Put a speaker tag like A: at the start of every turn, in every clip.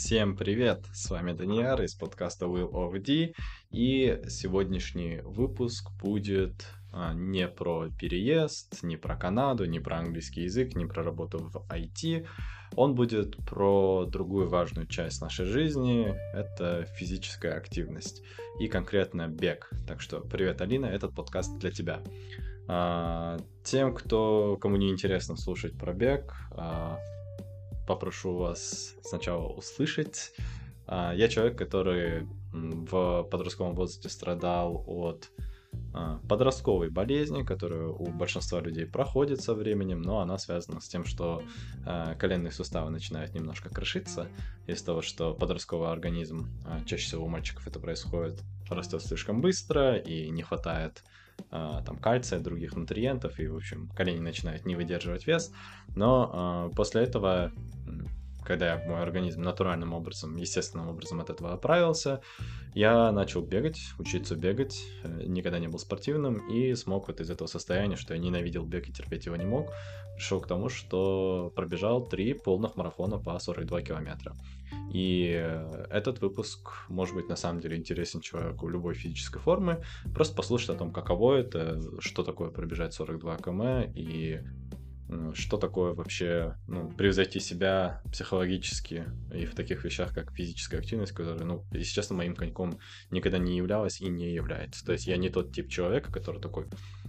A: Всем привет! С вами Даниэр из подкаста Will of D. И сегодняшний выпуск будет а, не про переезд, не про Канаду, не про английский язык, не про работу в IT. Он будет про другую важную часть нашей жизни. Это физическая активность и конкретно бег. Так что привет, Алина, этот подкаст для тебя. А, тем, кто, кому не интересно слушать про бег, а, попрошу вас сначала услышать. А, я человек, который в подростковом возрасте страдал от а, подростковой болезни, которая у большинства людей проходит со временем, но она связана с тем, что а, коленные суставы начинают немножко крошиться из того, что подростковый организм, чаще всего у мальчиков это происходит, растет слишком быстро и не хватает там кальция, других нутриентов, и, в общем, колени начинают не выдерживать вес. Но э, после этого, когда мой организм натуральным образом, естественным образом от этого оправился, я начал бегать, учиться бегать, э, никогда не был спортивным, и смог вот из этого состояния, что я ненавидел бег и терпеть его не мог, пришел к тому, что пробежал три полных марафона по 42 километра. И э, этот выпуск может быть на самом деле интересен человеку любой физической формы. Просто послушать о том, каково это, что такое пробежать 42 км и что такое вообще ну, превзойти себя психологически и в таких вещах, как физическая активность, которая, ну, если честно, моим коньком никогда не являлась и не является. То есть я не тот тип человека, который такой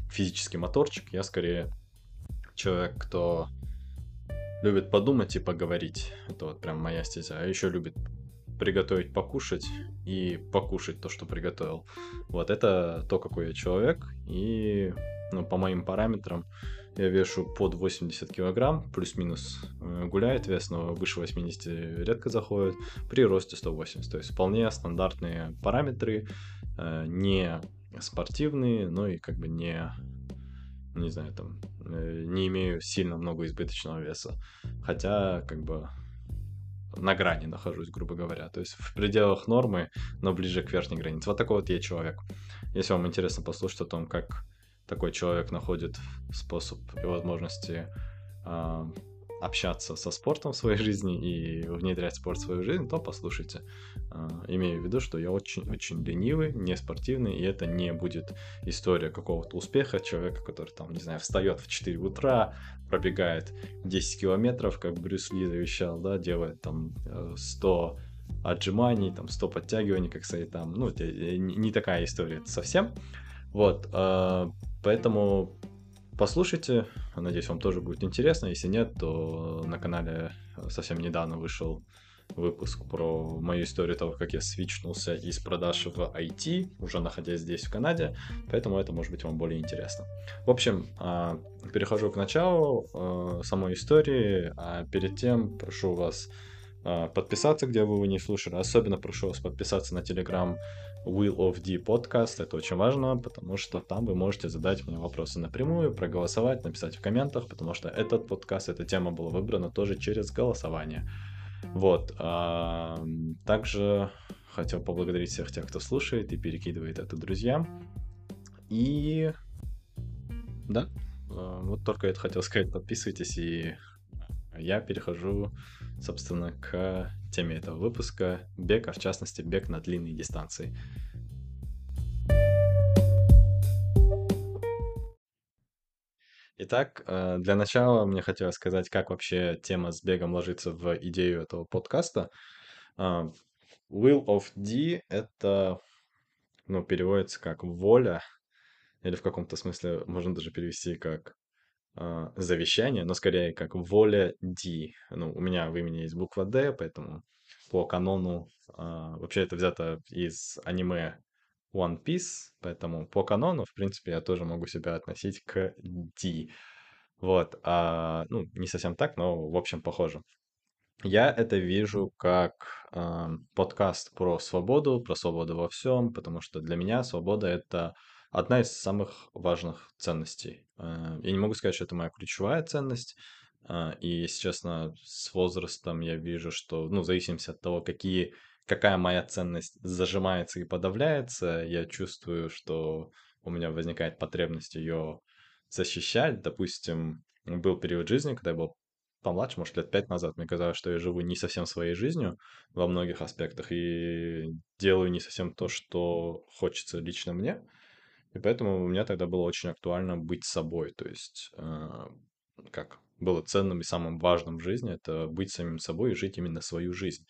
A: физический моторчик, я скорее человек, кто любит подумать и поговорить. Это вот прям моя стезя. А еще любит приготовить покушать и покушать то, что приготовил. Вот это то, какой я человек. И ну, по моим параметрам я вешу под 80 килограмм, плюс-минус э, гуляет вес, но выше 80 редко заходит, при росте 180. То есть вполне стандартные параметры, э, не спортивные, но и как бы не не знаю, там, э, не имею сильно много избыточного веса. Хотя, как бы, на грани нахожусь, грубо говоря. То есть в пределах нормы, но ближе к верхней границе. Вот такой вот я человек. Если вам интересно послушать о том, как такой человек находит способ и возможности э, общаться со спортом в своей жизни и внедрять спорт в свою жизнь, то послушайте. А, имею в виду, что я очень-очень ленивый, не спортивный, и это не будет история какого-то успеха человека, который там, не знаю, встает в 4 утра, пробегает 10 километров, как Брюс Ли завещал, да, делает там 100 э, отжиманий, там 100 подтягиваний, как сказать, там, ну, не такая история совсем. Вот, а, поэтому послушайте. Надеюсь, вам тоже будет интересно. Если нет, то на канале совсем недавно вышел выпуск про мою историю того, как я свичнулся из продаж в IT, уже находясь здесь, в Канаде, поэтому это может быть вам более интересно. В общем, а, перехожу к началу а, самой истории, а перед тем прошу вас подписаться, где бы вы не слушали, особенно прошу вас подписаться на телеграм Will of D подкаст. Это очень важно, потому что там вы можете задать мне вопросы напрямую, проголосовать, написать в комментах, потому что этот подкаст, эта тема была выбрана тоже через голосование. Вот. А, также хотел поблагодарить всех тех, кто слушает и перекидывает это друзьям. И да, а, вот только это хотел сказать. Подписывайтесь, и я перехожу, собственно, к теме этого выпуска бег, а в частности бег на длинные дистанции. Итак, э, для начала мне хотелось сказать, как вообще тема с бегом ложится в идею этого подкаста. А, Will of D — это, ну, переводится как «воля», или в каком-то смысле можно даже перевести как завещание, но скорее как воля D. Ну, у меня в имени есть буква D, поэтому по канону э, вообще это взято из аниме One Piece, поэтому по канону, в принципе, я тоже могу себя относить к D. Вот, а, ну, не совсем так, но, в общем, похоже. Я это вижу как э, подкаст про свободу, про свободу во всем, потому что для меня свобода это одна из самых важных ценностей. Э, я не могу сказать, что это моя ключевая ценность. Э, и, если честно, с возрастом я вижу, что, ну, в зависимости от того, какие, какая моя ценность зажимается и подавляется, я чувствую, что у меня возникает потребность ее защищать. Допустим, был период жизни, когда я был помладше, может, лет пять назад, мне казалось, что я живу не совсем своей жизнью во многих аспектах и делаю не совсем то, что хочется лично мне. И поэтому у меня тогда было очень актуально быть собой. То есть, э, как было ценным и самым важным в жизни, это быть самим собой и жить именно свою жизнь.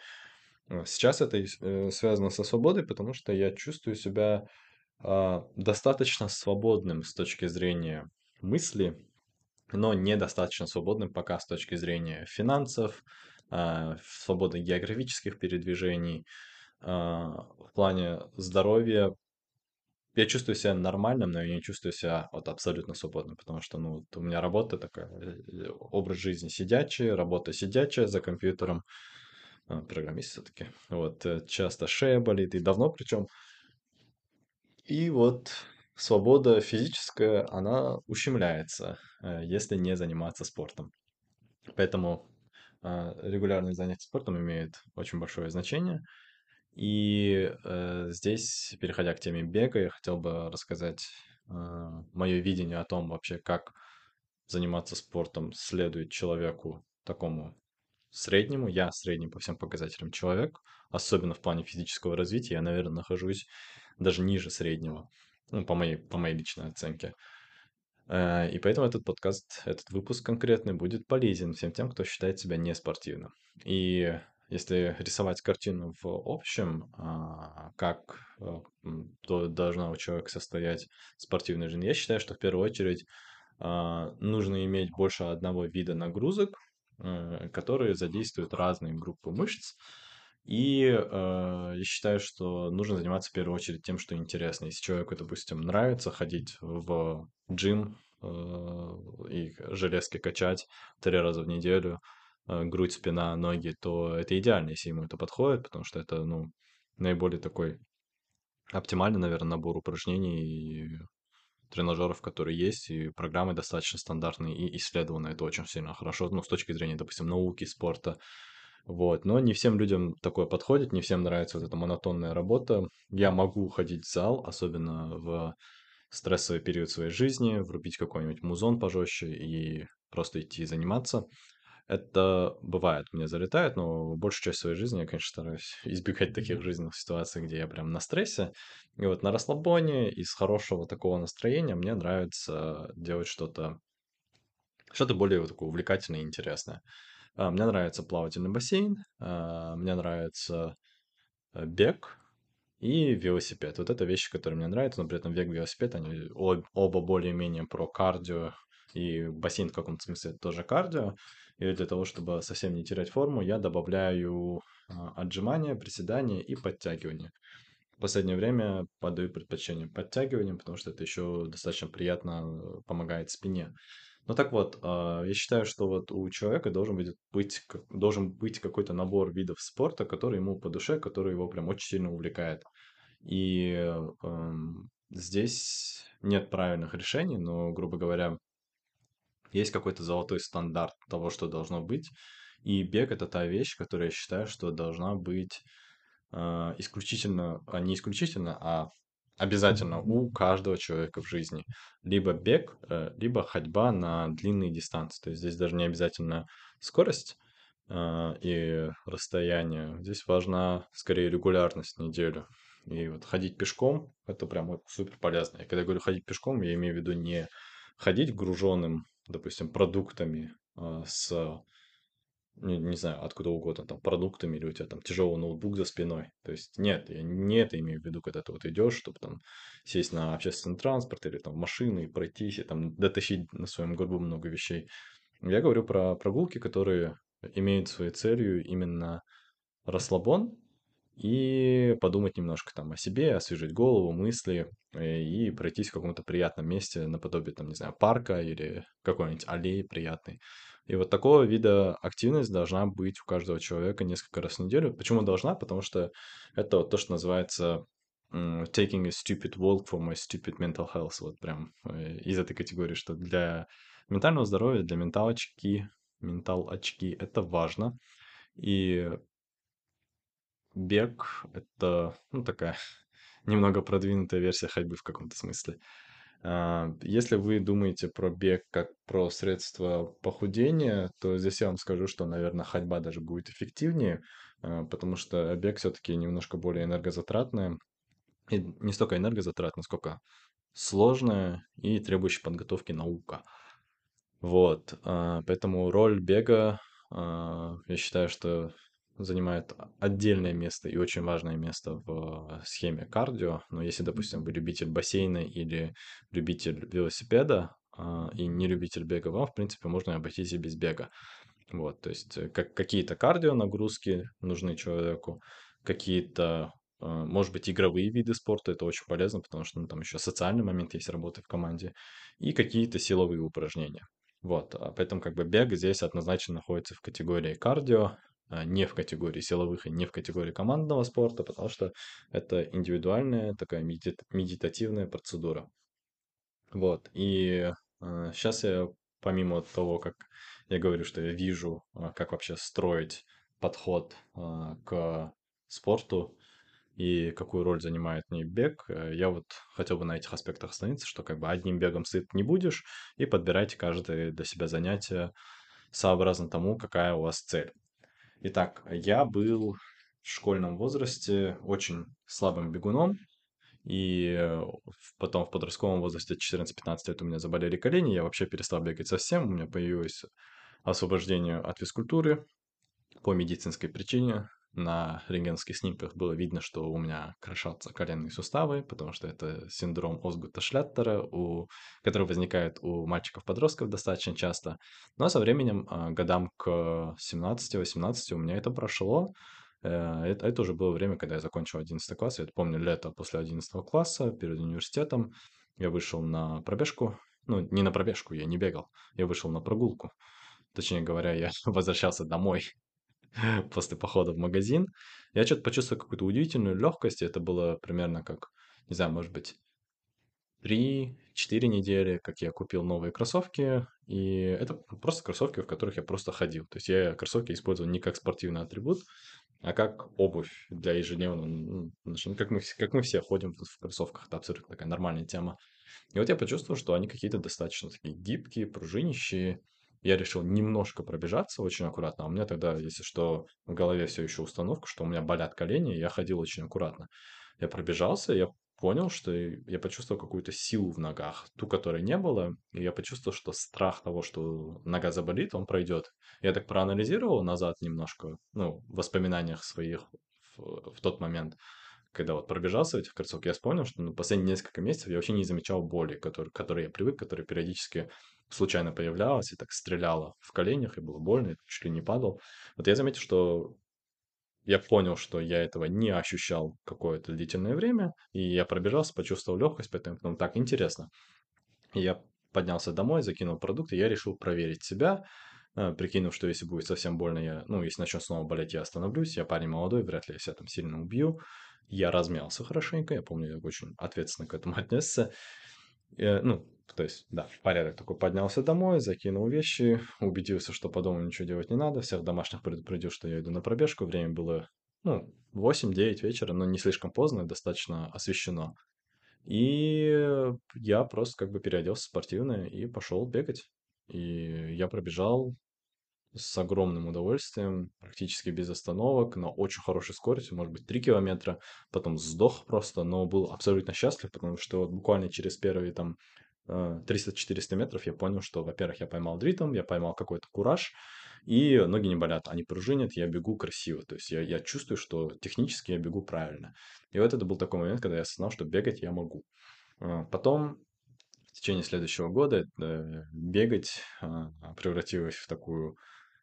A: Сейчас это э, связано со свободой, потому что я чувствую себя а, достаточно свободным с точки зрения мысли, но недостаточно свободным пока с точки зрения финансов, а, свободы географических передвижений. А, в плане здоровья я чувствую себя нормальным, но я не чувствую себя вот абсолютно свободным, потому что, ну, вот у меня работа такая, э, образ жизни сидячий, работа сидячая за компьютером, а, программист все-таки. Вот, э, часто шея болит, и давно причем. И вот свобода физическая, она ущемляется, э, если не заниматься спортом. Поэтому а, регулярные занятия спортом имеют очень большое значение. И э, здесь, переходя к теме бега, я хотел бы рассказать э, мое видение о том вообще, как заниматься спортом следует человеку такому среднему. Я средний по всем показателям человек, особенно в плане физического развития. Я, наверное, нахожусь даже ниже среднего, ну, по моей, по моей личной оценке. Э, и поэтому этот подкаст, этот выпуск конкретный будет полезен всем тем, кто считает себя неспортивным. И если рисовать картину в общем, а, как э, должна у человека состоять спортивная жизнь, я считаю, что в первую очередь а, нужно иметь больше одного вида нагрузок, э, которые задействуют разные группы мышц. И э, я считаю, что нужно заниматься в первую очередь тем, что интересно. Если человеку, допустим, нравится ходить в джим э, и железки качать три раза в неделю, э, грудь, спина, ноги, то это идеально, если ему это подходит, потому что это, ну, наиболее такой оптимальный, наверное, набор упражнений и тренажеров, которые есть, и программы достаточно стандартные и исследованы. Это очень сильно хорошо, ну, с точки зрения, допустим, науки, спорта, вот, но не всем людям такое подходит, не всем нравится вот эта монотонная работа. Я могу ходить в зал, особенно в стрессовый период своей жизни, врубить какой-нибудь музон пожестче и просто идти заниматься. Это бывает, мне залетает, но большую часть своей жизни я, конечно, стараюсь избегать таких жизненных ситуаций, где я прям на стрессе. И вот на расслабоне, из хорошего такого настроения мне нравится делать что-то что-то более вот такое увлекательное и интересное. А, мне нравится плавательный бассейн, а, мне нравится э, бег и велосипед. Вот это вещи, которые мне нравятся, но при этом бег и велосипед, они оба более-менее про кардио, и бассейн в каком-то смысле тоже кардио. И для того, чтобы совсем не терять форму, я добавляю а, отжимания, приседания и подтягивания. В последнее время подаю предпочтение подтягиваниям, потому что это еще достаточно приятно э, помогает спине. Ну так вот, а, я считаю, что вот у человека должен быть, быть, должен быть какой-то набор видов спорта, который ему по душе, который его прям очень сильно увлекает. И эм, здесь нет правильных решений, но, грубо говоря, есть какой-то золотой стандарт того, что должно быть. И бег это та вещь, которая я считаю, что должна быть э, исключительно, а не исключительно, а обязательно у каждого человека в жизни. Либо бег, э, либо ходьба на длинные дистанции. То есть здесь даже не обязательно скорость э, и расстояние. Здесь важна скорее регулярность неделю. И вот ходить пешком – это прям супер полезно. И когда я говорю ходить пешком, я имею в виду не ходить груженным, допустим, продуктами э, с не, не знаю, откуда угодно, там, продуктами, или у тебя там тяжелый ноутбук за спиной. То есть нет, я не это имею в виду, когда ты вот идешь, чтобы там сесть на общественный транспорт или там в машину и пройтись, и там дотащить на своем горбу много вещей. Я говорю про прогулки, которые имеют своей целью именно расслабон и подумать немножко там о себе, освежить голову, мысли э, и пройтись в каком-то приятном месте наподобие, там, не знаю, парка или какой-нибудь аллеи приятной. И вот такого вида активность должна быть у каждого человека несколько раз в неделю. Почему должна? Потому что это вот то, что называется taking a stupid walk for my stupid mental health. Вот прям э, из этой категории, что для ментального здоровья, для менталочки, ментал очки это важно. И бег — это, ну, такая немного продвинутая версия ходьбы в каком-то смысле. А, Если вы думаете про бег как про средство похудения, то здесь я вам скажу, что, наверное, ходьба даже будет эффективнее, а, потому что бег все-таки немножко более энергозатратное. И не столько энергозатратно, сколько сложная и требующая подготовки наука. Вот, а, поэтому роль бега, я считаю, что занимает отдельное место и очень важное место в схеме кардио. Но если, допустим, вы любитель бассейна или любитель велосипеда а, и не любитель бега, вам, в принципе, можно обойтись и без бега. Вот, то есть э, как, какие-то кардио нагрузки нужны человеку, какие-то а, может быть, игровые виды спорта, это очень полезно, потому что ну, там еще социальный момент есть работы в команде, и какие-то силовые упражнения. Вот, а поэтому как бы бег здесь однозначно находится в категории кардио, не в категории силовых и не в категории командного спорта, потому что это индивидуальная такая медит- медитативная процедура. Вот, и э, сейчас я, помимо того, как я говорю, что я вижу, а, как вообще строить подход а, к спорту, и какую роль занимает в ней бег, э, я вот хотел бы на этих аспектах остановиться, что как бы одним бегом сыт не будешь, и подбирайте каждое для себя занятие сообразно тому, какая у вас цель. Итак, я был в школьном возрасте очень слабым бегуном, и э, потом в подростковом возрасте 14-15 лет у меня заболели колени, я вообще перестал бегать совсем, у меня появилось освобождение от физкультуры, по медицинской причине. На рентгенских снимках было видно, что у меня крошатся коленные суставы, потому что это синдром Осгута-Шляттера, у... который возникает у мальчиков-подростков достаточно часто. Но со временем, а, годам к 17-18 у меня это прошло. Э, Это, это уже было время, когда я закончил 11 класс. Я это помню лето после 11 класса, перед университетом. Я вышел на пробежку. Ну, не на пробежку, я не бегал. Я вышел на прогулку. Точнее говоря, я возвращался домой после похода в магазин. Я что-то почувствовал какую-то удивительную легкость. Это было примерно как, не знаю, может быть, три-четыре недели, как я купил новые кроссовки. И это просто кроссовки, в которых я просто ходил. То есть я кроссовки использовал не как спортивный атрибут, а как обувь для ежедневного. ну, ну, Как мы, как мы все ходим в кроссовках. Это абсолютно такая нормальная тема. И вот я почувствовал, что они какие-то достаточно такие гибкие, пружинищие. Я решил немножко пробежаться очень аккуратно. А у меня тогда, если что, в голове все еще установка, что у меня болят колени, и я ходил очень аккуратно. Я пробежался, я понял, что я почувствовал какую-то силу в ногах, ту, которой не было, и я почувствовал, что страх того, что нога заболит, он пройдет. Я так проанализировал назад немножко, ну, в воспоминаниях своих в, в тот момент, когда вот пробежался в этих кольцах, я понял, что ну, последние несколько месяцев я вообще не замечал боли, который, к которой я привык, которая периодически случайно появлялась и так стреляла в коленях, и было больно, я чуть ли не падал. Вот я заметил, что я понял, что я этого не ощущал какое-то длительное время, и я пробежался, почувствовал легкость, поэтому ну, так интересно. И я поднялся домой, закинул продукты, я решил проверить себя, э, прикинув, что если будет совсем больно, я, ну, если начнет снова болеть, я остановлюсь, я парень молодой, вряд ли я себя там сильно убью. Я размялся хорошенько, я помню, я очень ответственно к этому отнесся. Э, ну, то есть, да, порядок такой поднялся домой, закинул вещи, убедился, что по дому ничего делать не надо, всех домашних предупредил, что я иду на пробежку, время было, ну, 8-9 вечера, но не слишком поздно, достаточно освещено. И я просто как бы переоделся в спортивное и пошел бегать. И я пробежал с огромным удовольствием, практически без остановок, на очень хорошей скорости, может быть, 3 километра. Потом сдох просто, но был абсолютно счастлив, потому что вот буквально через первые там 300-400 метров я понял, что, во-первых, я поймал ритм, я поймал какой-то кураж, и ноги не болят, они пружинят, я бегу красиво. То есть я, я чувствую, что технически я бегу правильно. И вот это был такой момент, когда я осознал, что бегать я могу. А, Потом в течение следующего года э, бегать превратилось в такую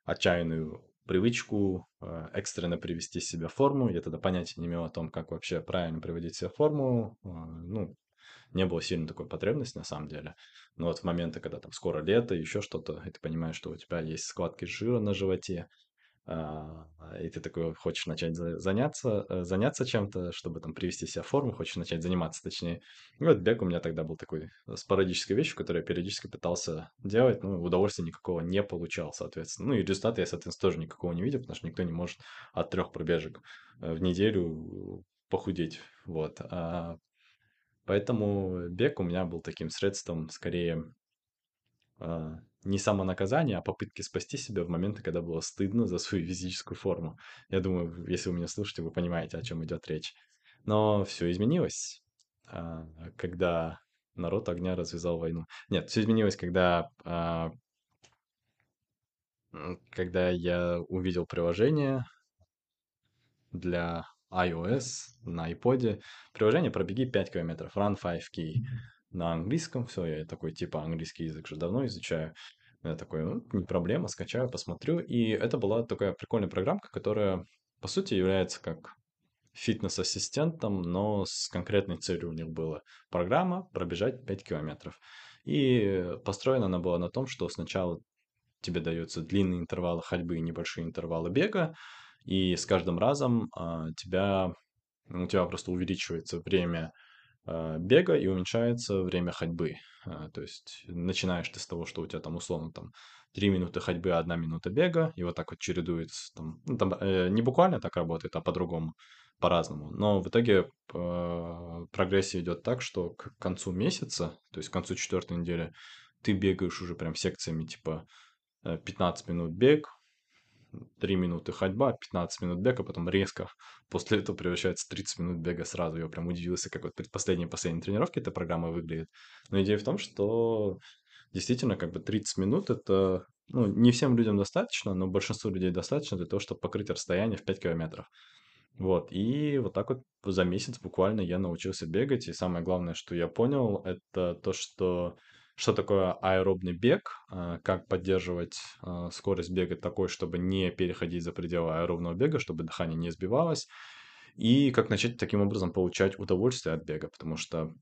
A: отчаянную привычку э, экстренно привести себя в форму. Я тогда понятия не имел о том, как вообще правильно приводить себя в форму. Ну, не было сильно такой потребности на самом деле. Но вот в моменты, когда там скоро лето, еще что-то, и ты понимаешь, что у тебя есть складки жира на животе, а, и ты такой хочешь начать за- заняться, э, заняться чем-то, чтобы там привести себя в форму, хочешь начать заниматься, точнее. И вот бег у меня тогда был такой э, спорадической вещью, которую я периодически пытался делать, но удовольствия никакого не получал, соответственно. Ну и результата я, соответственно, тоже никакого не видел, потому что никто не может от трех пробежек э, в неделю похудеть. Вот. А Поэтому бег у меня был таким средством скорее а, не самонаказание, а попытки спасти себя в моменты, когда было стыдно за свою физическую форму. Я думаю, если вы меня слушаете, вы понимаете, о чем идет речь. Но все изменилось, а, когда народ огня развязал войну. Нет, все изменилось, когда, а, когда я увидел приложение для iOS на iPod. Приложение «Пробеги 5 километров», Run 5K на английском. Все, я такой, типа, английский язык уже давно изучаю. Я такой, ну, не проблема, скачаю, посмотрю. И это была такая прикольная программка, которая, по сути, является как фитнес-ассистентом, но с конкретной целью у них была программа пробежать 5 километров. И построена она была на том, что сначала тебе даются длинные интервалы ходьбы и небольшие интервалы бега, и с каждым разом а, тебя, у тебя просто увеличивается время а, бега и уменьшается время ходьбы. А, то есть начинаешь ты с того, что у тебя там условно там 3 минуты ходьбы, 1 минута бега, и вот так вот чередуется. Там, ну, там э, не буквально так работает, а по-другому, по-разному. Но в итоге э, прогрессия идет так, что к концу месяца, то есть к концу четвертой недели, ты бегаешь уже прям секциями типа 15 э, минут бег, 3 минуты ходьба, 15 минут бега, потом резко после этого превращается в 30 минут бега сразу. Я прям удивился, как вот предпоследние последние тренировки эта программа выглядит. Но идея в том, что действительно как бы 30 минут это ну, не всем людям достаточно, но большинству людей достаточно для того, чтобы покрыть расстояние в 5 километров. Вот, и вот так вот за месяц буквально я научился бегать, и самое главное, что я понял, это то, что что такое аэробный бег, а, как поддерживать а, скорость бега такой, чтобы не переходить за пределы аэробного бега, чтобы дыхание не сбивалось, и как начать таким образом получать удовольствие от бега, потому что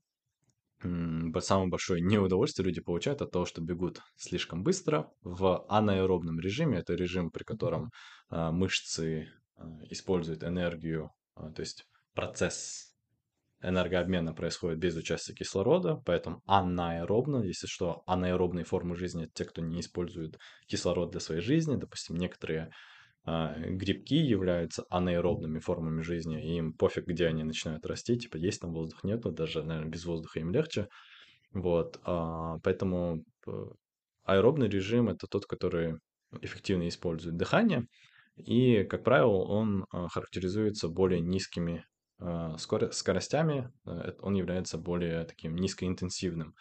A: самое большое неудовольствие люди получают от того, что бегут слишком быстро в анаэробном режиме. Это режим, при котором а, мышцы используют энергию, то есть процесс энергообмена происходит без участия кислорода, поэтому анаэробно, если что, анаэробные формы жизни – это те, кто не использует кислород для своей жизни. Допустим, некоторые э, грибки являются анаэробными формами жизни, и им пофиг, где они начинают расти, типа есть там воздух, нету, даже, наверное, без воздуха им легче. Вот, э, поэтому аэробный режим – это тот, который эффективно использует дыхание, и, как правило, он характеризуется более низкими а, скоростями э, он является более таким низкоинтенсивным,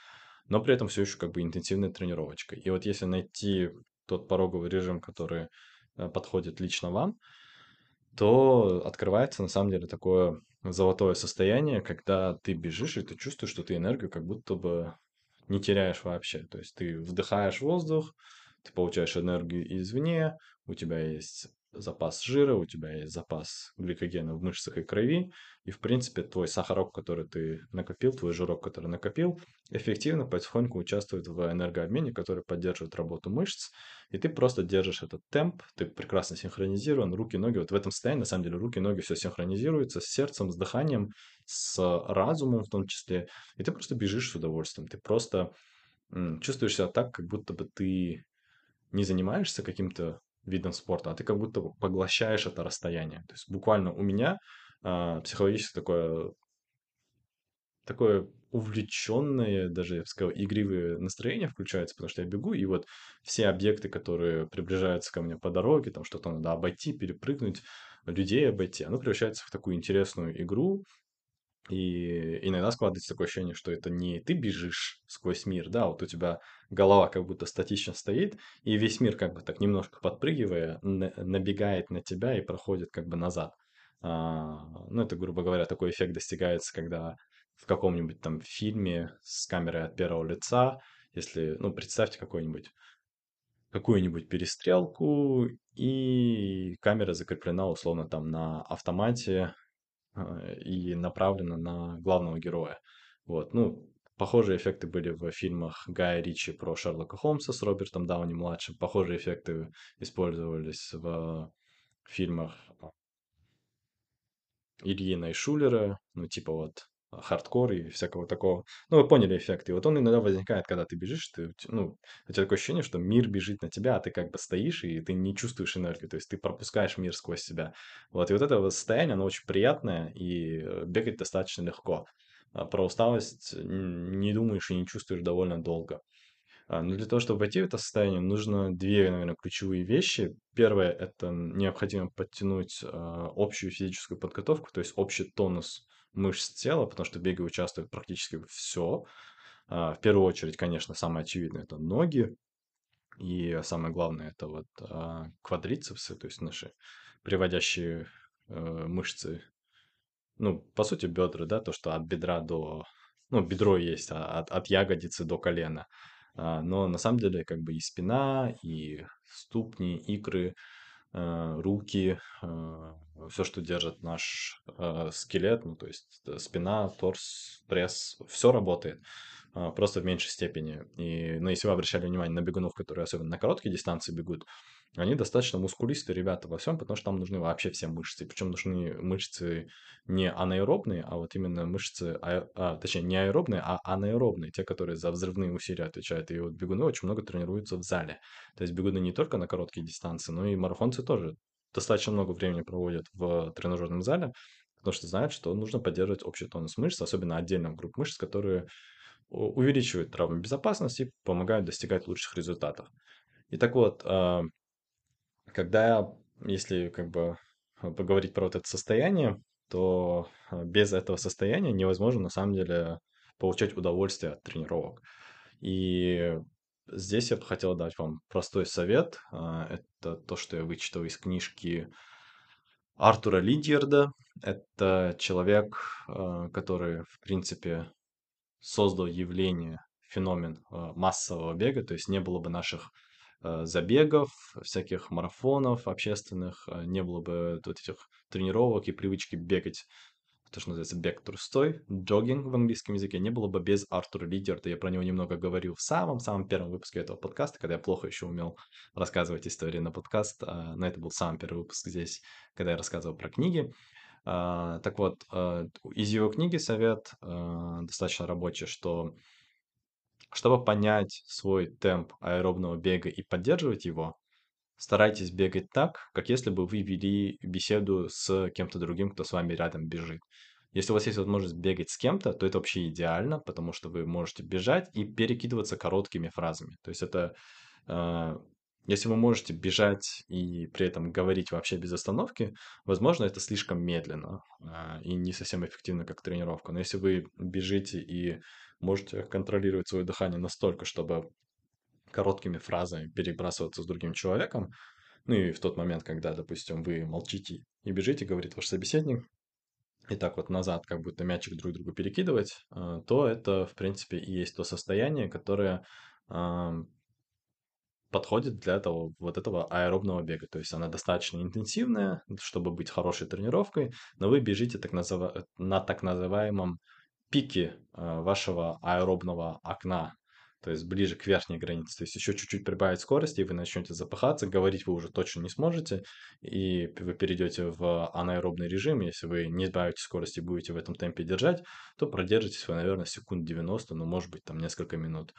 A: но при этом все еще как бы интенсивной тренировочкой. И вот если найти тот пороговый режим, который э, подходит лично вам, то открывается на самом деле такое золотое состояние, когда ты бежишь, и ты чувствуешь, что ты энергию как будто бы не теряешь вообще. То есть ты вдыхаешь воздух, ты получаешь энергию извне, у тебя есть запас жира, у тебя есть запас гликогена в мышцах и крови, и, в принципе, твой сахарок, который ты накопил, твой жирок, который накопил, эффективно потихоньку участвует в энергообмене, который поддерживает работу мышц, и ты просто держишь этот темп, ты прекрасно синхронизирован, руки, ноги, вот в этом состоянии, на самом деле, руки, ноги все синхронизируются с сердцем, с дыханием, с разумом в том числе, и ты просто бежишь с удовольствием, ты просто чувствуешь себя так, как будто бы ты не занимаешься каким-то видом спорта, а ты как будто поглощаешь это расстояние. То есть буквально у меня э, психологически такое, такое увлеченное, даже, я бы сказал, игривое настроение включается, потому что я бегу, и вот все объекты, которые приближаются ко мне по дороге, там что-то надо обойти, перепрыгнуть, людей обойти, оно превращается в такую интересную игру, и иногда складывается такое ощущение, что это не ты бежишь сквозь мир, да, вот у тебя голова как будто статично стоит, и весь мир как бы так немножко подпрыгивая, набегает на тебя и проходит как бы назад. А, ну, это, грубо говоря, такой эффект достигается, когда в каком-нибудь там фильме с камерой от первого лица, если, ну, представьте какой-нибудь какую-нибудь перестрелку, и камера закреплена условно там на автомате, и направлена на главного героя. Вот, ну, похожие эффекты были в фильмах Гая Ричи про Шерлока Холмса с Робертом Дауни-младшим. Похожие эффекты использовались в фильмах Ильи Найшулера, ну, типа вот хардкор и всякого такого. Ну, вы поняли эффект. И вот он иногда возникает, когда ты бежишь, ты, ну, у тебя такое ощущение, что мир бежит на тебя, а ты как бы стоишь, и ты не чувствуешь энергию, то есть ты пропускаешь мир сквозь себя. Вот, и вот это вот состояние, оно очень приятное, и э, бегать достаточно легко. а про усталость не думаешь и не чувствуешь довольно долго. А, но для того, чтобы войти в это состояние, нужно две, наверное, ключевые вещи. Первое– это необходимо подтянуть э, общую физическую подготовку, то есть общий тонус мышц тела, потому что в беге участвует практически все. А, в первую очередь, конечно, самое очевидное – это ноги, и самое главное – это вот а, квадрицепсы, то есть наши приводящие э, мышцы, ну, по сути, бедра, да, то, что от бедра до, ну, бедро есть, а от, от ягодицы до колена. Но на самом деле как бы и спина, и ступни, икры, руки, э, все, что держит наш э, скелет, ну то есть спина, торс, пресс, все работает просто в меньшей степени. И, ну, если вы обращали внимание на бегунов, которые особенно на короткие дистанции бегут, они достаточно мускулистые ребята во всем, потому что там нужны вообще все мышцы. Причем нужны мышцы не анаэробные, а вот именно мышцы, а, а, точнее, не аэробные, а анаэробные, те, которые за взрывные усилия отвечают. И вот бегуны очень много тренируются в зале. То есть бегуны не только на короткие дистанции, но и марафонцы тоже достаточно много времени проводят в тренажерном зале, потому что знают, что нужно поддерживать общий тонус мышц, особенно отдельных групп мышц, которые увеличивают травмобезопасность и помогают достигать лучших результатов. И так вот, а, когда, если как бы поговорить про вот это состояние, то а, без этого состояния невозможно на самом деле получать удовольствие от тренировок. И здесь я бы хотел дать вам простой совет. А, это то, что я вычитал из книжки Артура Лидьерда. Это человек, который, в принципе, создал явление, феномен массового бега, то есть не было бы наших забегов, всяких марафонов общественных, э, не было бы вот этих тренировок и привычки бегать, то, что называется бег трустой, джогинг в английском языке, не было бы без Артура Лидерта. Я про него немного говорил в самом-самом первом выпуске этого подкаста, когда я плохо еще умел рассказывать истории на подкаст, а, но это был самый первый выпуск здесь, когда я рассказывал про книги. А, так вот, э, из его книги совет достаточно рабочий, что чтобы понять свой темп аэробного бега и поддерживать его, старайтесь бегать так, как если бы вы вели беседу с кем-то другим, кто с вами рядом бежит. Если у вас есть возможность бегать с кем-то, то это вообще идеально, потому что вы можете бежать и перекидываться короткими фразами. То есть это, э, если вы можете бежать и при этом говорить вообще без остановки, возможно, это слишком медленно э, и не совсем эффективно как тренировка. Но если вы бежите и можете контролировать свое дыхание настолько, чтобы короткими фразами перебрасываться с другим человеком, ну и в тот момент, когда, допустим, вы молчите и бежите, говорит ваш собеседник, и так вот назад, как будто мячик друг другу перекидывать, э, то это, в принципе, и есть то состояние, которое подходит для этого, вот этого аэробного бега. То есть она достаточно интенсивная, чтобы быть хорошей тренировкой, но вы бежите так называ... на так называемом пике э, вашего аэробного окна, то есть ближе к верхней границе. То есть еще чуть-чуть прибавить скорости, и вы начнете запыхаться, говорить вы уже точно не сможете, и вы перейдете в анаэробный режим. Если вы не избавите скорости и будете в этом темпе держать, то продержитесь вы, наверное, секунд 90, ну, может быть, там несколько минут.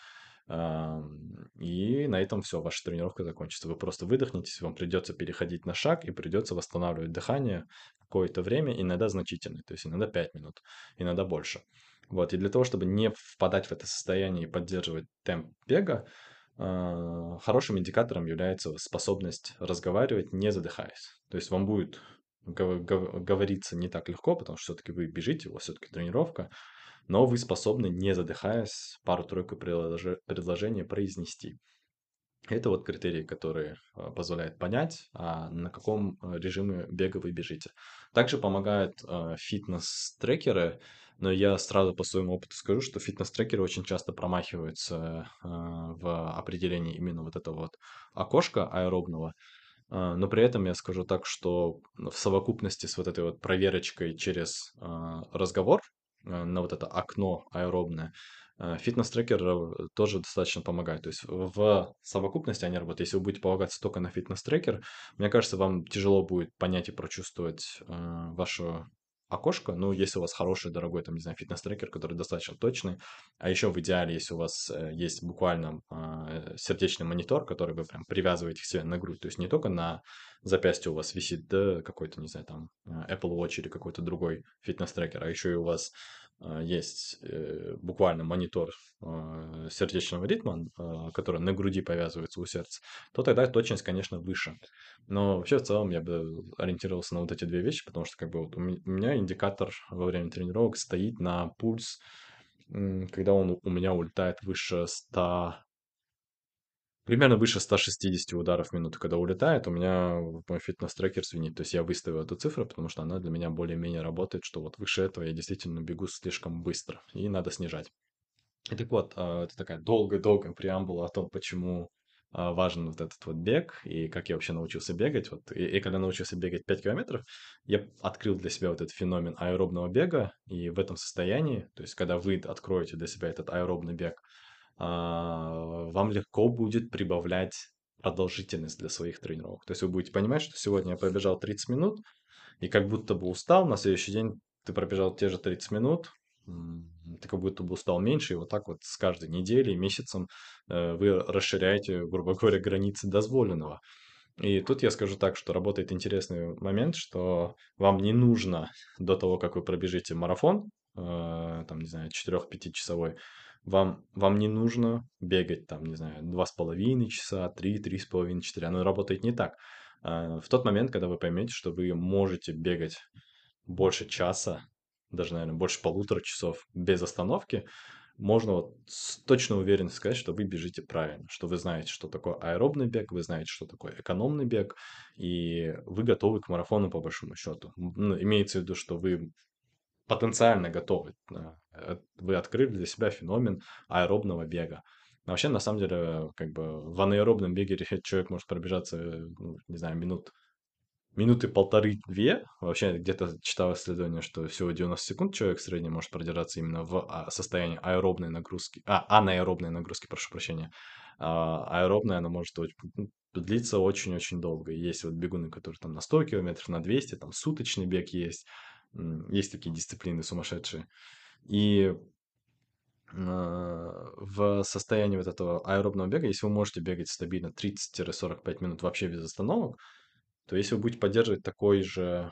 A: И на этом все, ваша тренировка закончится. Вы просто выдохнетесь, вам придется переходить на шаг и придется восстанавливать дыхание какое-то время, иногда значительное, то есть иногда 5 минут, иногда больше. Вот, и для того, чтобы не впадать в это состояние и поддерживать темп бега, а, хорошим индикатором является способность разговаривать, не задыхаясь. То есть вам будет говориться не так легко, потому что все-таки вы бежите, у вас все-таки тренировка, но вы способны, не задыхаясь, пару-тройку предложений произнести. Это вот критерии, которые а, позволяют понять, а на каком а, режиме бега вы бежите. Также помогают фитнес-трекеры, но я сразу по своему опыту скажу, что фитнес-трекеры очень часто промахиваются в определении именно вот этого вот окошка аэробного. Но при этом я скажу так, что в совокупности с вот этой вот проверочкой через разговор Э, на вот это окно аэробное, э, фитнес-трекер э, тоже достаточно помогает. То есть в совокупности они работают. Если вы будете полагаться только на фитнес-трекер, мне кажется, вам тяжело будет понять и прочувствовать вашу окошко, ну, если у вас хороший, дорогой, там, не знаю, фитнес-трекер, который достаточно точный, а еще в идеале, если у вас есть буквально сердечный монитор, который вы прям привязываете к себе на грудь, то есть не только на запястье у вас висит, да, какой-то, не знаю, там Apple Watch или какой-то другой фитнес-трекер, а еще и у вас есть э, буквально монитор а, сердечного ритма, а, который на груди повязывается у сердца, то тогда точность, конечно, выше. Но вообще в целом я бы ориентировался на вот эти две вещи, потому что как бы вот у меня индикатор во время тренировок стоит на пульс, когда он у меня улетает выше 100 примерно выше 160 ударов в минуту, когда улетает, у меня мой фитнес-трекер звенит. То есть я выставил эту цифру, потому что она для меня более-менее работает, что вот выше этого я действительно бегу слишком быстро, и надо снижать. И так вот, а, это такая долгая-долгая преамбула о том, почему а, важен вот этот вот бег, и как я вообще научился бегать. Вот, и, и когда научился бегать 5 километров, я открыл для себя вот этот феномен аэробного бега, и в этом состоянии, то есть когда вы откроете для себя этот аэробный бег, вам легко будет прибавлять продолжительность для своих тренировок. То есть вы будете понимать, что сегодня я пробежал 30 минут, и как будто бы устал, на следующий день ты пробежал те же 30 минут, ты как будто бы устал меньше, и вот так вот с каждой неделей, месяцем э, вы расширяете, грубо говоря, границы дозволенного. И тут я скажу так, что работает интересный момент, что вам не нужно до того, как вы пробежите марафон, э, там, не знаю, 4-5 часовой, вам, вам не нужно бегать там, не знаю, два с половиной часа, три, три с половиной, четыре. Оно работает не так. А, в тот момент, когда вы поймете, что вы можете бегать больше часа, даже, наверное, больше полутора часов без остановки, можно вот с точной уверенностью сказать, что вы бежите правильно, что вы знаете, что такое аэробный бег, вы знаете, что такое экономный бег, и вы готовы к марафону по большому счету. Ну, имеется в виду, что вы потенциально готовы. Э, вы открыли для себя феномен аэробного бега. Но вообще, на самом деле, как бы в анаэробном беге человек может пробежаться, ну, не знаю, минут минуты полторы-две. Вообще, где-то читал исследование, что всего 90 секунд человек в среднем может продержаться именно в а, состоянии аэробной нагрузки. А, анаэробной нагрузки, прошу прощения. А, аэробная, она может ну, длиться очень-очень долго. Есть вот бегуны, которые там на 100 километров, на 200, там суточный бег есть. Есть такие дисциплины сумасшедшие. И а, в состоянии вот этого аэробного бега, если вы можете бегать стабильно 30-45 минут вообще без остановок, то если вы будете поддерживать такой же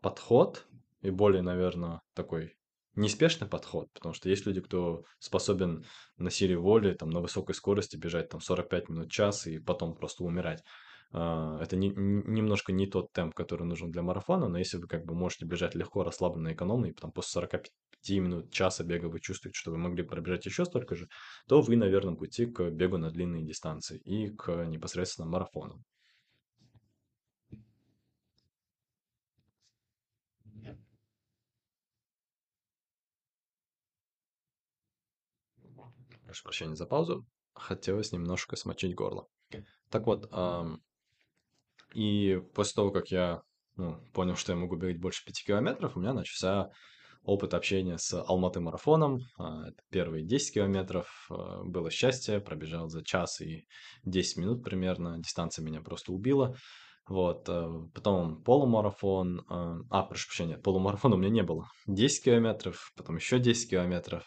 A: подход и более, наверное, такой неспешный подход, потому что есть люди, кто способен на силе воли, там, на высокой скорости бежать там 45 минут, час и потом просто умирать. А, это не, немножко не тот темп, который нужен для марафона, но если вы как бы можете бежать легко, расслабленно, экономно, и потом после 45 минут, часа бега вы чувствуете, что вы могли пробежать еще столько же, то вы на верном пути к бегу на длинные дистанции и к непосредственно марафону. Прошу прощения за паузу. Хотелось немножко смочить горло. Так вот, и после того, как я ну, понял, что я могу бегать больше 5 километров, у меня начался опыт общения с Алматы марафоном. А, это первые 10 километров. А, было счастье, пробежал за час и 10 минут примерно. Дистанция меня просто убила. Вот, а, потом полумарафон, а, прошу прощения, полумарафона у меня не было. 10 километров, потом еще 10 километров.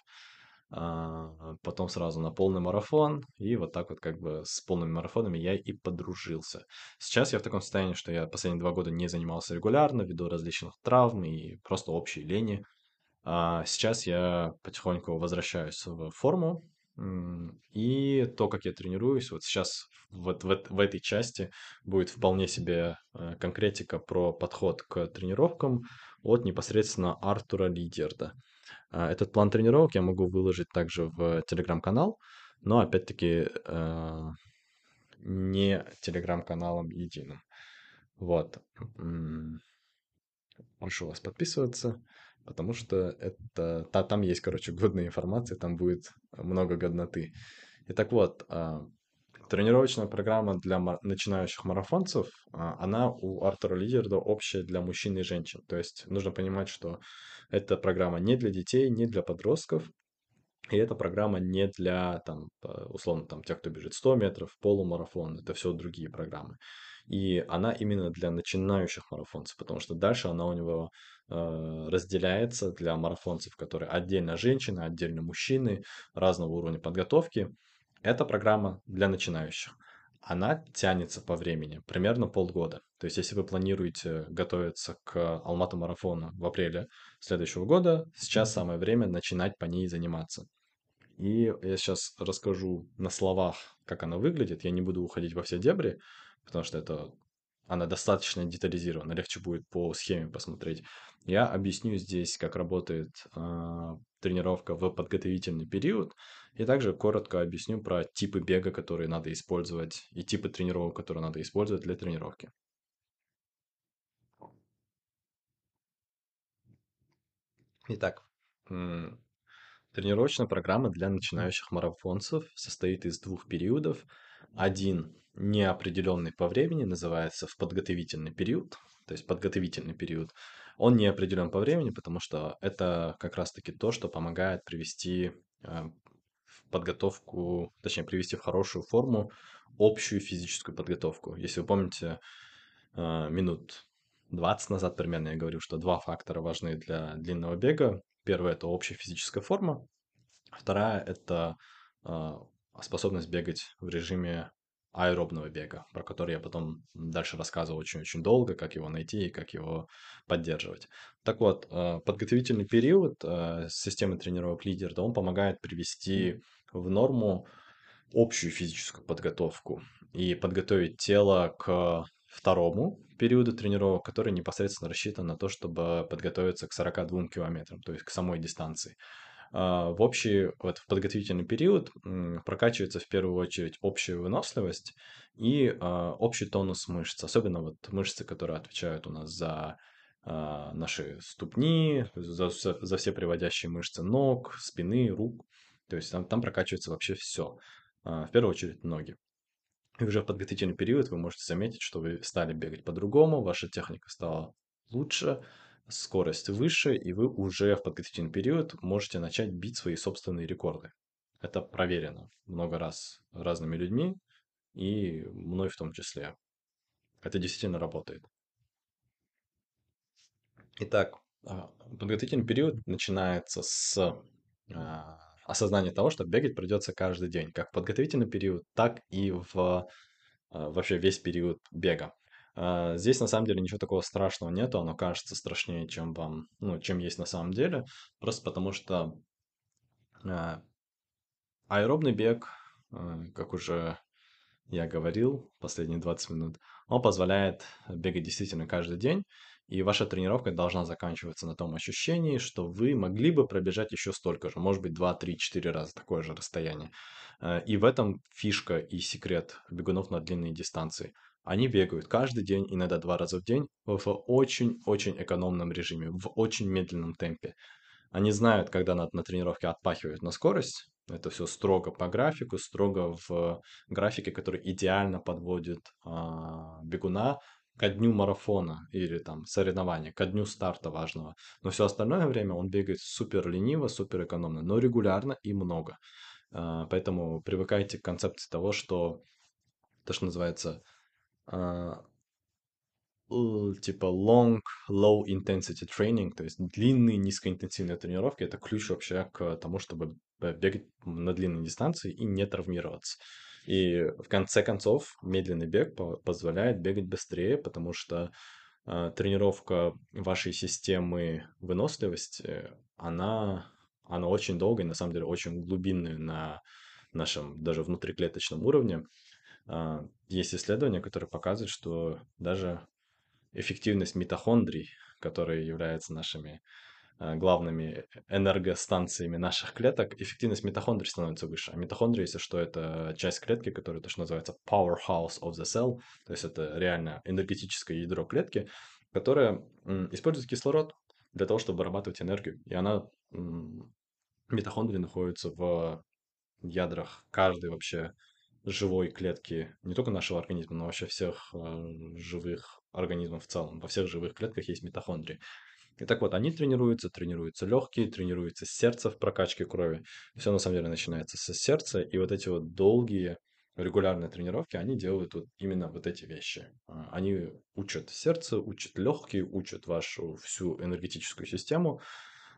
A: А, потом сразу на полный марафон, и вот так вот как бы с полными марафонами я и подружился. Сейчас я в таком состоянии, что я последние два года не занимался регулярно, ввиду различных травм и просто общей лени. А сейчас я потихоньку возвращаюсь в форму, и то, как я тренируюсь, вот сейчас вот в, в этой части будет вполне себе э, конкретика про подход к тренировкам от непосредственно Артура Лидерда. А, этот план тренировок я могу выложить также в телеграм-канал, но опять-таки э, не телеграм-каналом единым. Вот. Прошу вас подписываться, потому что это та, там есть, короче, годная информация, там будет много годноты. Итак, вот, а, тренировочная программа для начинающих марафонцев, а, она у Артура Лидерда общая для мужчин и женщин. То есть нужно понимать, что эта программа не для детей, не для подростков, и эта программа не для, там, условно, там, тех, кто бежит 100 метров, полумарафон, это все другие программы. И она именно для начинающих марафонцев, потому что дальше она у него э, разделяется для марафонцев, которые отдельно женщины, отдельно мужчины, разного уровня подготовки. Это программа для начинающих. она тянется по времени, примерно полгода. То есть, если вы планируете готовиться к Алмату марафону в апреле следующего года, сейчас самое время начинать по ней заниматься. И я сейчас расскажу на словах, как она выглядит. Я не буду уходить во все дебри, потому что это она достаточно детализирована, легче будет по схеме посмотреть. Я объясню здесь, как работает э, тренировка в подготовительный период, и также коротко объясню про типы бега, которые надо использовать, и типы тренировок, которые надо использовать для тренировки. Итак, тренировочная программа для начинающих марафонцев состоит из двух периодов. Один неопределенный по времени, называется в подготовительный период, то есть подготовительный период. Он не определен по времени, потому что это как раз-таки то, что помогает привести э, в подготовку, точнее, привести в хорошую форму общую физическую подготовку. Если вы помните, э, минут 20 назад примерно я говорил, что два фактора важны для длинного бега. Первое – это общая физическая форма. Вторая – это э, способность бегать в режиме аэробного бега, про который я потом дальше рассказывал очень-очень долго, как его найти и как его поддерживать. Так вот, э, подготовительный период э, системы тренировок лидер, да, он помогает привести в норму общую физическую подготовку и подготовить тело к второму периоду тренировок, который непосредственно рассчитан на то, чтобы подготовиться к 42 километрам, то есть к самой дистанции. А, в общий, вот в подготовительный период прокачивается в первую очередь общая выносливость и а, общий тонус мышц, особенно вот мышцы, которые отвечают у нас за а, наши ступни, за, за все приводящие мышцы ног, спины, рук. То есть там, там прокачивается вообще все. В первую очередь ноги. И уже в подготовительный период вы можете заметить, что вы стали бегать по-другому, ваша техника стала лучше, скорость выше, и вы уже в подготовительный период можете начать бить свои собственные рекорды. Это проверено много раз разными людьми, и мной в том числе. Это действительно работает. Итак, а, подготовительный период начинается с а, осознания того, что бегать придется каждый день, как в подготовительный период, так и в а, вообще весь период бега. А, здесь на самом деле ничего такого страшного нету, оно кажется страшнее, чем вам, ну, чем есть на самом деле, просто потому что а, аэробный бег, а, как уже я говорил последние 20 минут, он позволяет бегать действительно каждый день, и ваша тренировка должна заканчиваться на том ощущении, что вы могли бы пробежать еще столько же, может быть 2, 3, 4 раза такое же расстояние. И в этом фишка и секрет бегунов на длинные дистанции. Они бегают каждый день, иногда два раза в день, в очень-очень экономном режиме, в очень медленном темпе. Они знают, когда надо на тренировке отпахивать на скорость. Это все строго по графику, строго в графике, который идеально подводит а, бегуна ко дню марафона или там соревнования, ко дню старта важного. Но все остальное время он бегает супер лениво, супер экономно, но регулярно и много. А, поэтому привыкайте к концепции того, что то, что называется типа long low intensity training, то есть длинные низкоинтенсивные тренировки, это ключ вообще к тому, чтобы бегать на длинной дистанции и не травмироваться. И в конце концов медленный бег позволяет бегать быстрее, потому что э, тренировка вашей системы выносливости, она, она очень долгая, на самом деле очень глубинная на нашем даже внутриклеточном уровне. А, есть исследования, которые показывают, что даже эффективность митохондрий, которые являются нашими а, главными энергостанциями наших клеток, эффективность митохондрий становится выше. А митохондрии, если что, это часть клетки, которая то, что называется powerhouse of the cell, то есть это реально энергетическое ядро клетки, которое использует кислород для того, чтобы вырабатывать энергию. И она, митохондрии находятся в ядрах каждой вообще живой клетки не только нашего организма, но вообще всех э, живых организмов в целом. Во всех живых клетках есть митохондрии. И так вот, они тренируются, тренируются легкие, тренируется сердце в прокачке крови. Все на самом деле начинается со сердца, и вот эти вот долгие регулярные тренировки, они делают вот именно вот эти вещи. А, они учат сердце, учат легкие, учат вашу всю энергетическую систему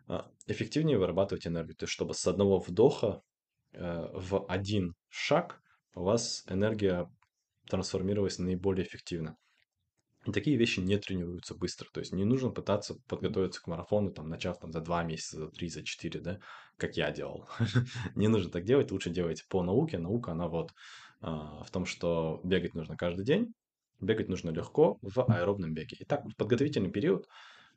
A: а, эффективнее вырабатывать энергию. То есть, чтобы с одного вдоха э, в один шаг у вас энергия трансформировалось наиболее эффективно. И такие вещи не тренируются быстро. То есть не нужно пытаться подготовиться к марафону, там, начав там за два месяца, за три, за четыре, да, как я делал. не нужно так делать, лучше делать по науке. Наука, она вот а, в том, что бегать нужно каждый день, бегать нужно легко в аэробном беге. Итак, подготовительный период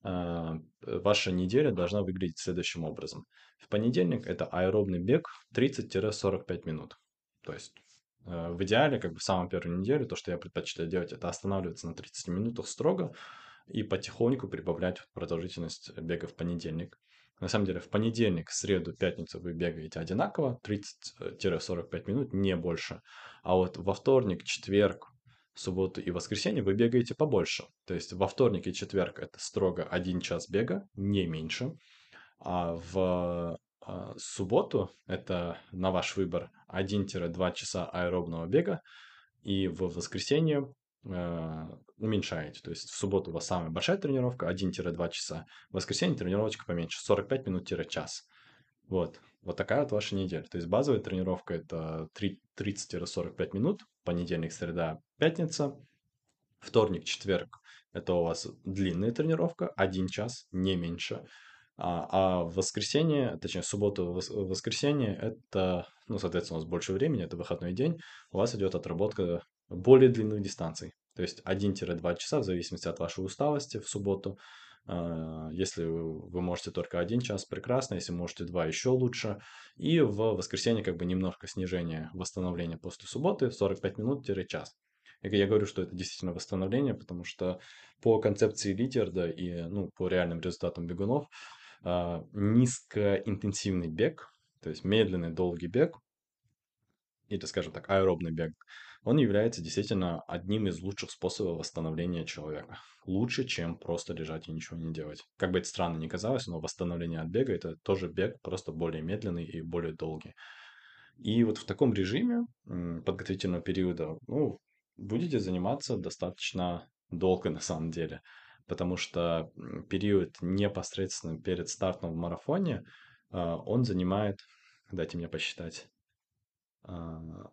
A: а, ваша неделя должна выглядеть следующим образом. В понедельник это аэробный бег 30-45 минут. То есть в идеале, как бы в самом первой неделе, то, что я предпочитаю делать, это останавливаться на 30 минутах строго и потихоньку прибавлять продолжительность бега в понедельник. На самом деле, в понедельник, среду, пятницу вы бегаете одинаково, 30-45 минут, не больше. А вот во вторник, четверг, субботу и воскресенье вы бегаете побольше. То есть во вторник и четверг это строго один час бега, не меньше. А в субботу, это на ваш выбор 1-2 часа аэробного бега, и в воскресенье э, уменьшаете. То есть в субботу у вас самая большая тренировка 1-2 часа, в воскресенье тренировочка поменьше, 45 минут-час. Вот. Вот такая вот ваша неделя. То есть базовая тренировка это 30-45 минут, понедельник, среда, пятница, вторник, четверг это у вас длинная тренировка, один час, не меньше. А, а в воскресенье, точнее, субботу, воскресенье, это, ну, соответственно, у вас больше времени, это выходной день, у вас идет отработка более длинных дистанций. То есть 1-2 часа, в зависимости от вашей усталости в субботу. А, если вы можете только один час, прекрасно. Если можете два, еще лучше. И в воскресенье как бы немножко снижение восстановления после субботы, 45 минут-час. Я говорю, что это действительно восстановление, потому что по концепции Литерда и ну, по реальным результатам бегунов, низкоинтенсивный бег, то есть медленный долгий бег, или, скажем так, аэробный бег, он является действительно одним из лучших способов восстановления человека. Лучше, чем просто лежать и ничего не делать. Как бы это странно ни казалось, но восстановление от бега это тоже бег, просто более медленный и более долгий. И вот в таком режиме подготовительного периода, ну, будете заниматься достаточно долго на самом деле потому что период непосредственно перед стартом в марафоне, а, он занимает, дайте мне посчитать, а,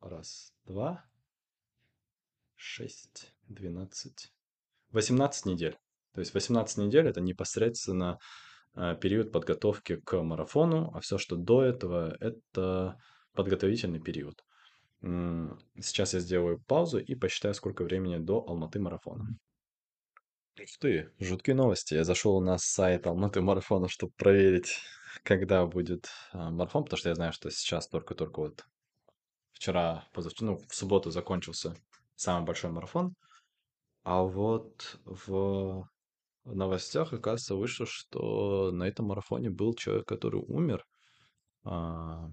A: раз, два, шесть, двенадцать, восемнадцать недель. То есть 18 недель это непосредственно а, период подготовки к марафону, а все, что до этого, это подготовительный период. Сейчас я сделаю паузу и посчитаю, сколько времени до Алматы марафона. Ух ты, жуткие новости. Я зашел на сайт Алматы марафона, чтобы проверить, когда будет а, марафон, потому что я знаю, что сейчас только-только вот вчера, позавчера, ну, в субботу закончился самый большой марафон. А вот в новостях, оказывается, вышло, что на этом марафоне был человек, который умер. А,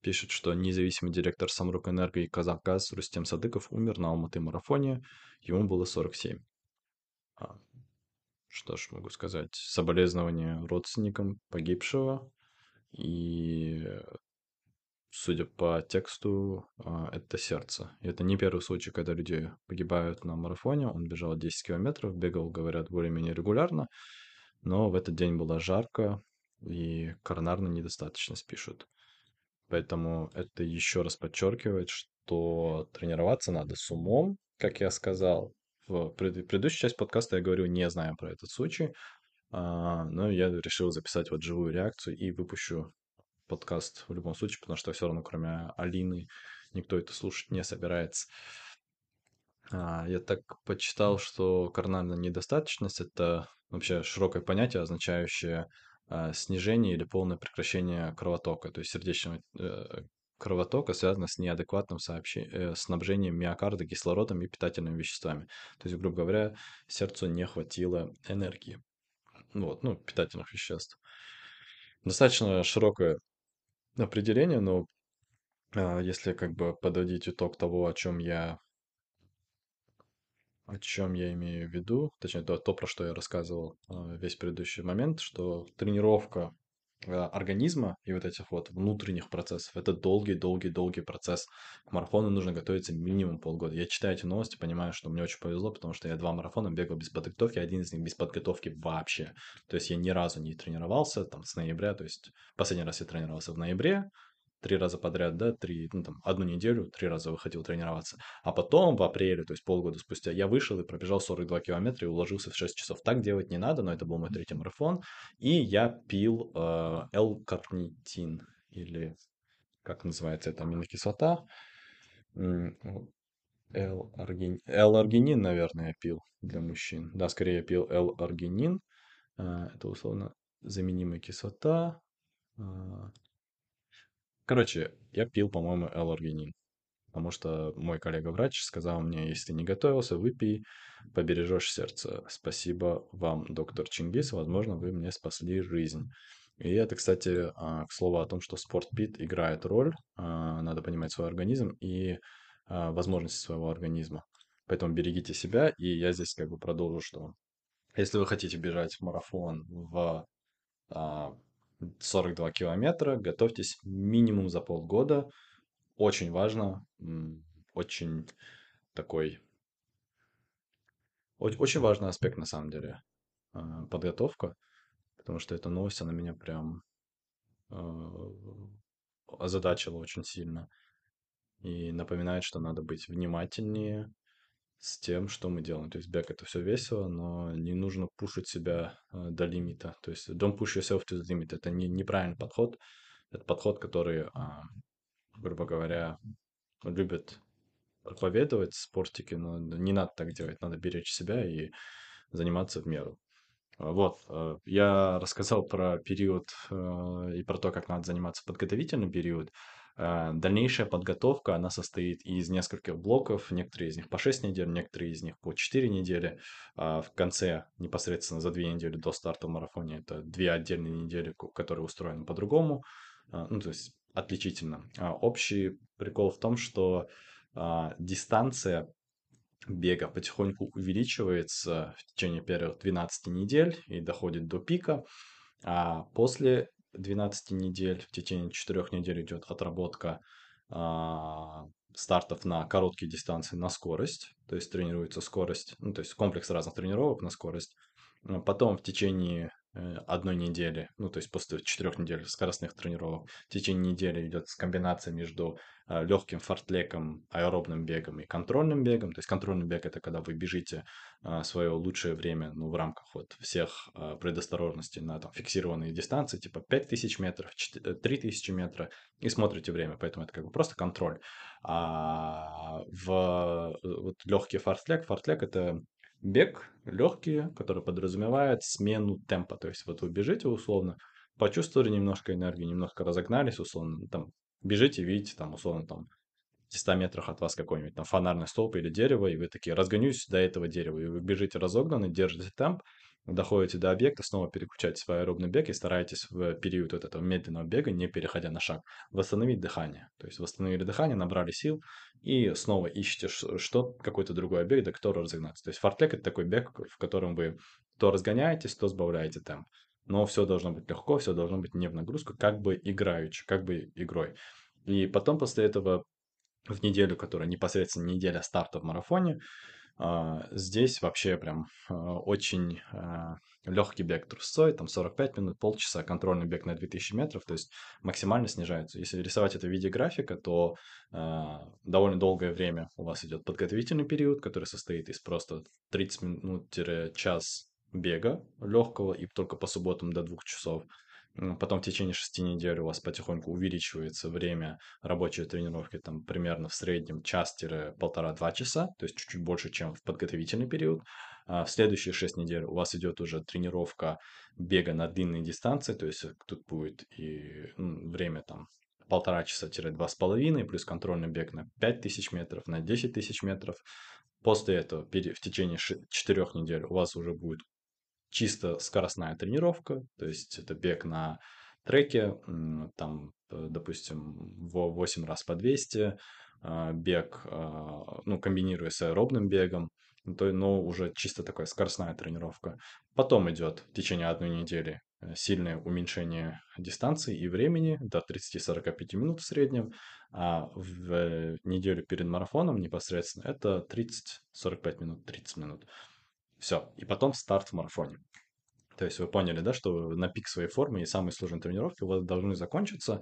A: пишет, что независимый директор Самрук Энерго и Казахгаз Рустем Садыков умер на Алматы марафоне. Ему было 47. А, что ж могу сказать? Соболезнования родственникам погибшего. И, судя по тексту, а, это сердце. И это не первый случай, когда люди погибают на марафоне. Он бежал 10 километров, бегал, говорят, более-менее регулярно. Но в этот день было жарко, и коронарная недостаточность пишут. Поэтому это еще раз подчеркивает, что тренироваться надо с умом, как я сказал, в пред, предыдущей части подкаста я говорю, не знаю про этот случай, а, но я решил записать вот живую реакцию и выпущу подкаст в любом случае, потому что все равно, кроме Алины, никто это слушать не собирается. А, я так почитал, что коронарная недостаточность – это вообще широкое понятие, означающее а, снижение или полное прекращение кровотока, то есть сердечного э, кровотока связано с неадекватным сообще... э, снабжением миокарда кислородом и питательными веществами. То есть, грубо говоря, сердцу не хватило энергии. Вот, ну, питательных веществ. Достаточно широкое определение, но э, если как бы подводить итог того, о чем я о чем я имею в виду, точнее, то, то про что я рассказывал э, весь предыдущий момент, что тренировка организма и вот этих вот внутренних процессов. Это долгий-долгий-долгий процесс. К марафону нужно готовиться минимум полгода. Я читаю эти новости, понимаю, что мне очень повезло, потому что я два марафона бегал без подготовки, один из них без подготовки вообще. То есть я ни разу не тренировался там с ноября, то есть последний раз я тренировался в ноябре, три раза подряд, да, три, ну, там, одну неделю, три раза выходил тренироваться. А потом в апреле, то есть полгода спустя, я вышел и пробежал 42 километра и уложился в 6 часов. Так делать не надо, но это был мой третий марафон. И я пил э, L-карнитин, или как называется это аминокислота. L-аргинин, наверное, я пил для мужчин. Да, скорее я пил L-аргинин. Э, это условно заменимая кислота. Короче, я пил, по-моему, L-аргинин. Потому что мой коллега-врач сказал мне, если ты не готовился, выпей, побережешь сердце. Спасибо вам, доктор Чингис, возможно, вы мне спасли жизнь. И это, кстати, а, к слову о том, что спортпит играет роль, а, надо понимать свой организм и а, возможности своего организма. Поэтому берегите себя, и я здесь как бы продолжу, что если вы хотите бежать марафон в 42 километра, готовьтесь минимум за полгода. Очень важно, очень такой, очень важный аспект на самом деле, а, подготовка, потому что эта новость, она меня прям а, озадачила очень сильно и напоминает, что надо быть внимательнее, с тем, что мы делаем. То есть бег это все весело, но не нужно пушить себя э, до лимита. То есть don't push yourself to the limit. Это не, неправильный подход. Это подход, который, а, грубо говоря, любят проповедовать спортики, но не надо так делать. Надо беречь себя и заниматься в меру. Вот, э, я рассказал про период э, и про то, как надо заниматься подготовительный период. Э, дальнейшая подготовка, она состоит из нескольких блоков, некоторые из них по 6 недель, некоторые из них по 4 недели. А в конце, непосредственно за 2 недели до старта в марафоне, это две отдельные недели, которые устроены по-другому, а, ну, то есть отличительно. А общий прикол в том, что дистанция бега потихоньку увеличивается в течение первых 12 недель и доходит до пика, а после 12 недель, в течение 4 недель идет отработка а, стартов на короткие дистанции на скорость, то есть тренируется скорость, ну, то есть комплекс разных тренировок на скорость. Потом в течение одной недели, ну, то есть после четырех недель скоростных тренировок, в течение недели идет комбинация между э, легким фортлеком, аэробным бегом и контрольным бегом. То есть контрольный бег это когда вы бежите э, свое лучшее время, ну, в рамках вот всех предосторожностей на там фиксированные дистанции, типа 5000 метров, 3000 метров, и смотрите время, поэтому это как бы просто контроль. А в вот легкий фортлек, фортлек это бег легкий, который подразумевает смену темпа. То есть вот вы бежите условно, почувствовали немножко энергии, немножко разогнались условно, там бежите, видите, там условно там в 100 метрах от вас какой-нибудь там фонарный столб или дерево, и вы такие разгонюсь до этого дерева, и вы бежите разогнанно, держите темп, доходите до объекта, снова переключаете свой аэробный бег и стараетесь в период вот этого медленного бега, не переходя на шаг, восстановить дыхание. То есть восстановили дыхание, набрали сил и снова ищете что какой-то другой бег, до которого разогнаться. То есть фортлек это такой бег, в котором вы то разгоняетесь, то сбавляете темп. Но все должно быть легко, все должно быть не в нагрузку, как бы играючи, как бы игрой. И потом после этого в неделю, которая непосредственно неделя старта в марафоне, здесь вообще прям а, очень а, легкий бег трусцой, там 45 минут, полчаса, контрольный бег на 2000 метров, то есть максимально снижается. Если рисовать это в виде графика, то довольно долгое время у вас идет подготовительный период, который состоит из просто 30 минут-час бега легкого и только по субботам до двух часов. Потом в течение шести недель у вас потихоньку увеличивается время рабочей тренировки, там примерно в среднем час-полтора-два часа, то есть чуть-чуть больше, чем в подготовительный период. А в следующие шесть недель у вас идет уже тренировка бега на длинные дистанции, то есть тут будет и ну, время там полтора часа-два с половиной, плюс контрольный бег на 5000 метров, на 10 тысяч метров. После этого в течение четырех недель у вас уже будет чисто скоростная тренировка, то есть это бег на треке, там, допустим, в 8 раз по 200, а, бег, а, ну, комбинируя с аэробным бегом, то, но уже чисто такая скоростная тренировка. Потом идет в течение одной недели э, сильное уменьшение дистанции и времени до 30-45 минут в среднем, а в э, неделю перед марафоном непосредственно это 30-45 минут, 30 минут. Все. И потом старт в марафоне. То есть вы поняли, да, что на пик своей формы и самые сложные тренировки у вас должны закончиться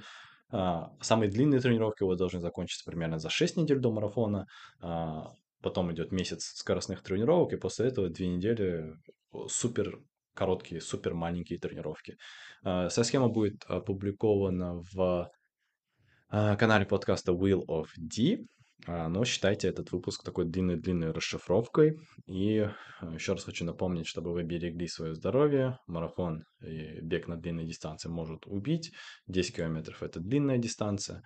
A: А, самые длинные тренировки у вас должны закончиться примерно за 6 недель до марафона. А, потом идет месяц скоростных тренировок, и после этого две недели супер короткие, супер маленькие тренировки. А, вся схема будет опубликована в канале подкаста Wheel of D. А, но считайте этот выпуск такой длинной-длинной расшифровкой. И а, еще раз хочу напомнить, чтобы вы берегли свое здоровье. Марафон и бег на длинной дистанции может убить. 10 километров – это длинная дистанция.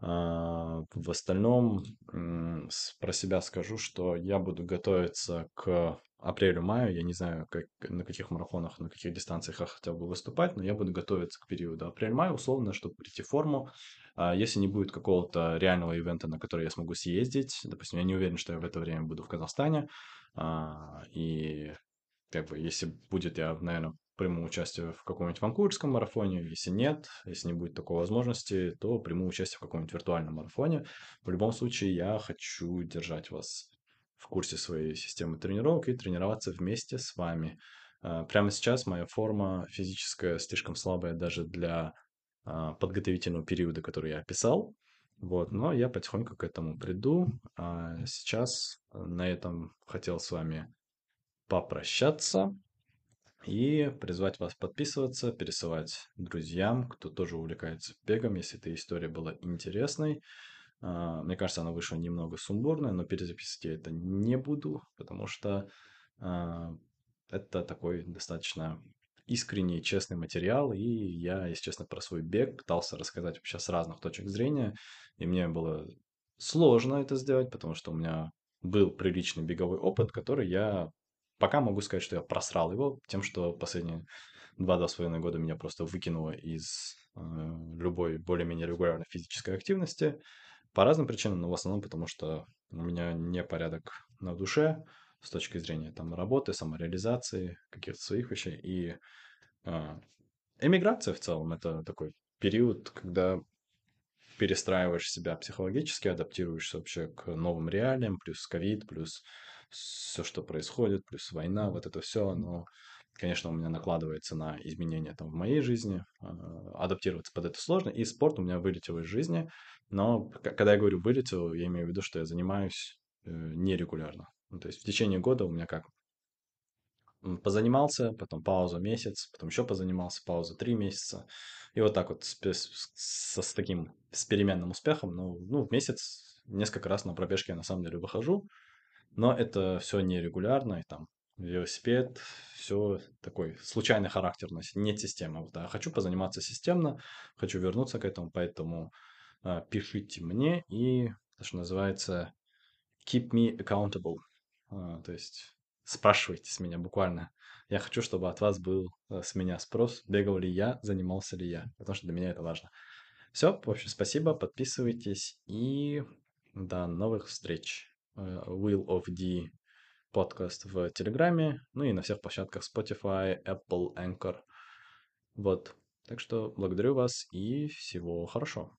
A: В остальном про себя скажу, что я буду готовиться к апрелю-маю. Я не знаю, как, на каких марафонах, на каких дистанциях я хотел бы выступать, но я буду готовиться к периоду апрель-май, условно, чтобы прийти в форму. А если не будет какого-то реального ивента, на который я смогу съездить, допустим, я не уверен, что я в это время буду в Казахстане, а, и как бы если будет, я, наверное, приму участие в каком-нибудь ванкуверском марафоне. Если нет, если не будет такой возможности, то приму участие в каком-нибудь виртуальном марафоне. В любом случае, я хочу держать вас в курсе своей системы тренировок и тренироваться вместе с вами. А, прямо сейчас моя форма физическая слишком слабая даже для а, подготовительного периода, который я описал. Вот, но я потихоньку к этому приду. А сейчас на этом хотел с вами попрощаться и призвать вас подписываться, пересылать друзьям, кто тоже увлекается бегом, если эта история была интересной. А, мне кажется, она вышла немного сумбурная, но перезаписывать я это не буду, потому что а, это такой достаточно искренний, честный материал, и я, если честно, про свой бег пытался рассказать вообще с разных точек зрения, и мне было сложно это сделать, потому что у меня был приличный беговой опыт, который я пока могу сказать, что я просрал его тем, что последние два-два с половиной года меня просто выкинуло из э, любой более-менее регулярной физической активности по разным причинам, но в основном потому, что у меня не порядок на душе с точки зрения там работы, самореализации, каких-то своих вещей. И э, эмиграция в целом это такой период, когда перестраиваешь себя психологически, адаптируешься вообще к новым реалиям, плюс ковид, плюс все, что происходит, плюс война, вот это все, оно, конечно, у меня накладывается на изменения там в моей жизни, а, адаптироваться под это сложно, и спорт у меня вылетел из жизни, но когда я говорю вылетел, я имею в виду, что я занимаюсь э, нерегулярно. Ну, то есть в течение года у меня как позанимался, потом пауза месяц, потом еще позанимался, пауза три месяца. И вот так вот с, с, с таким с переменным успехом, ну, ну, в месяц несколько раз на пробежке я на самом деле выхожу, но это все нерегулярно, и там велосипед, все такой случайный характер носит, нет системы. Вот, а хочу позаниматься системно, хочу вернуться к этому, поэтому а, пишите мне и, что называется, keep me accountable. А, то есть спрашивайте с меня буквально. Я хочу, чтобы от вас был а, с меня спрос, бегал ли я, занимался ли я, потому что для меня это важно. Все, в общем, спасибо, подписывайтесь и до новых встреч. Will of D подкаст в Телеграме, ну и на всех площадках Spotify, Apple, Anchor. Вот. Так что благодарю вас и всего хорошего.